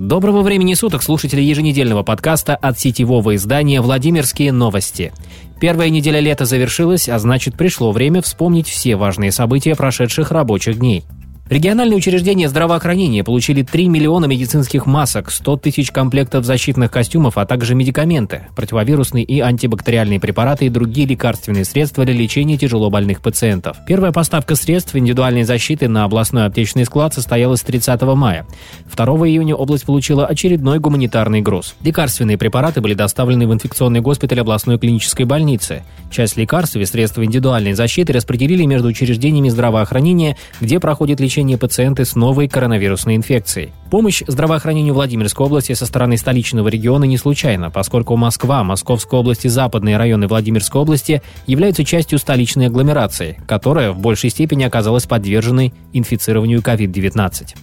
Доброго времени суток, слушатели еженедельного подкаста от сетевого издания «Владимирские новости». Первая неделя лета завершилась, а значит пришло время вспомнить все важные события прошедших рабочих дней – Региональные учреждения здравоохранения получили 3 миллиона медицинских масок, 100 тысяч комплектов защитных костюмов, а также медикаменты, противовирусные и антибактериальные препараты и другие лекарственные средства для лечения тяжело больных пациентов. Первая поставка средств индивидуальной защиты на областной аптечный склад состоялась 30 мая. 2 июня область получила очередной гуманитарный груз. Лекарственные препараты были доставлены в инфекционный госпиталь областной клинической больницы. Часть лекарств и средств индивидуальной защиты распределили между учреждениями здравоохранения, где проходит лечение лечения пациенты с новой коронавирусной инфекцией. Помощь здравоохранению Владимирской области со стороны столичного региона не случайна, поскольку Москва, Московская область и западные районы Владимирской области являются частью столичной агломерации, которая в большей степени оказалась подверженной инфицированию COVID-19.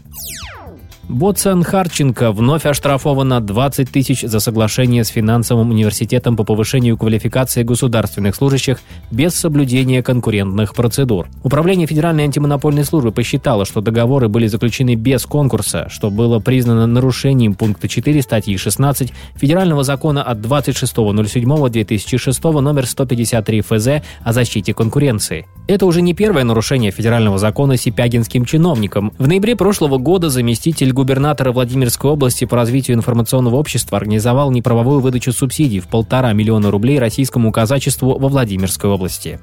Боцан Харченко вновь оштрафован на 20 тысяч за соглашение с финансовым университетом по повышению квалификации государственных служащих без соблюдения конкурентных процедур. Управление Федеральной антимонопольной службы посчитало, что договоры были заключены без конкурса, что было признано нарушением пункта 4 статьи 16 Федерального закона от 26.07.2006 номер 153 ФЗ о защите конкуренции. Это уже не первое нарушение федерального закона сипягинским чиновником. В ноябре прошлого года заместитель губернатора Владимирской области по развитию информационного общества организовал неправовую выдачу субсидий в полтора миллиона рублей российскому казачеству во Владимирской области.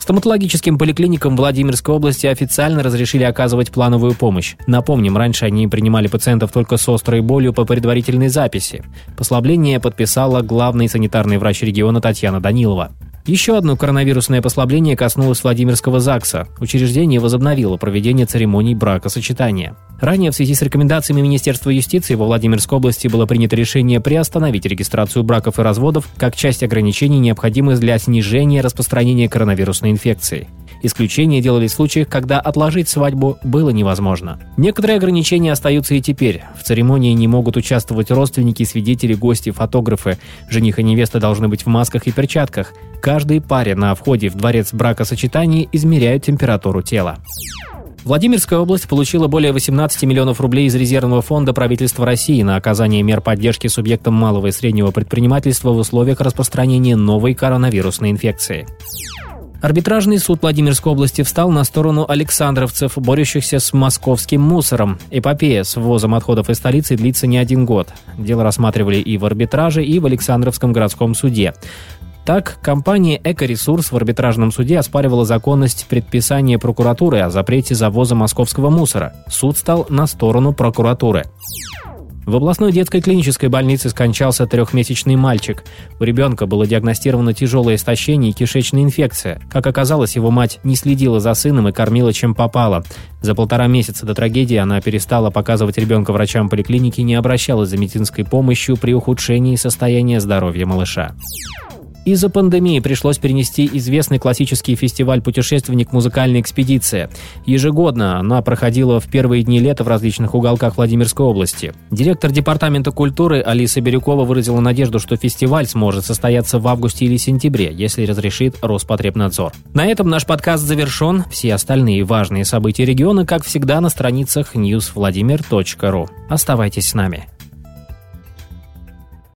Стоматологическим поликлиникам Владимирской области официально разрешили оказывать плановую помощь. Напомним, раньше они принимали пациентов только с острой болью по предварительной записи. Послабление подписала главный санитарный врач региона Татьяна Данилова. Еще одно коронавирусное послабление коснулось Владимирского ЗАГСа. Учреждение возобновило проведение церемоний бракосочетания. Ранее в связи с рекомендациями Министерства юстиции во Владимирской области было принято решение приостановить регистрацию браков и разводов как часть ограничений, необходимых для снижения распространения коронавирусной инфекции. Исключения делали в случаях, когда отложить свадьбу было невозможно. Некоторые ограничения остаются и теперь. В церемонии не могут участвовать родственники, свидетели, гости, фотографы. Жених и невеста должны быть в масках и перчатках. Каждой паре на входе в дворец бракосочетания измеряют температуру тела. Владимирская область получила более 18 миллионов рублей из резервного фонда правительства России на оказание мер поддержки субъектам малого и среднего предпринимательства в условиях распространения новой коронавирусной инфекции. Арбитражный суд Владимирской области встал на сторону александровцев, борющихся с московским мусором. Эпопея с ввозом отходов из столицы длится не один год. Дело рассматривали и в арбитраже, и в Александровском городском суде. Так, компания «Экоресурс» в арбитражном суде оспаривала законность предписания прокуратуры о запрете завоза московского мусора. Суд стал на сторону прокуратуры. В областной детской клинической больнице скончался трехмесячный мальчик. У ребенка было диагностировано тяжелое истощение и кишечная инфекция. Как оказалось, его мать не следила за сыном и кормила чем попало. За полтора месяца до трагедии она перестала показывать ребенка врачам поликлиники и не обращалась за медицинской помощью при ухудшении состояния здоровья малыша. Из-за пандемии пришлось перенести известный классический фестиваль «Путешественник. Музыкальная экспедиция». Ежегодно она проходила в первые дни лета в различных уголках Владимирской области. Директор Департамента культуры Алиса Бирюкова выразила надежду, что фестиваль сможет состояться в августе или сентябре, если разрешит Роспотребнадзор. На этом наш подкаст завершен. Все остальные важные события региона, как всегда, на страницах newsvladimir.ru. Оставайтесь с нами.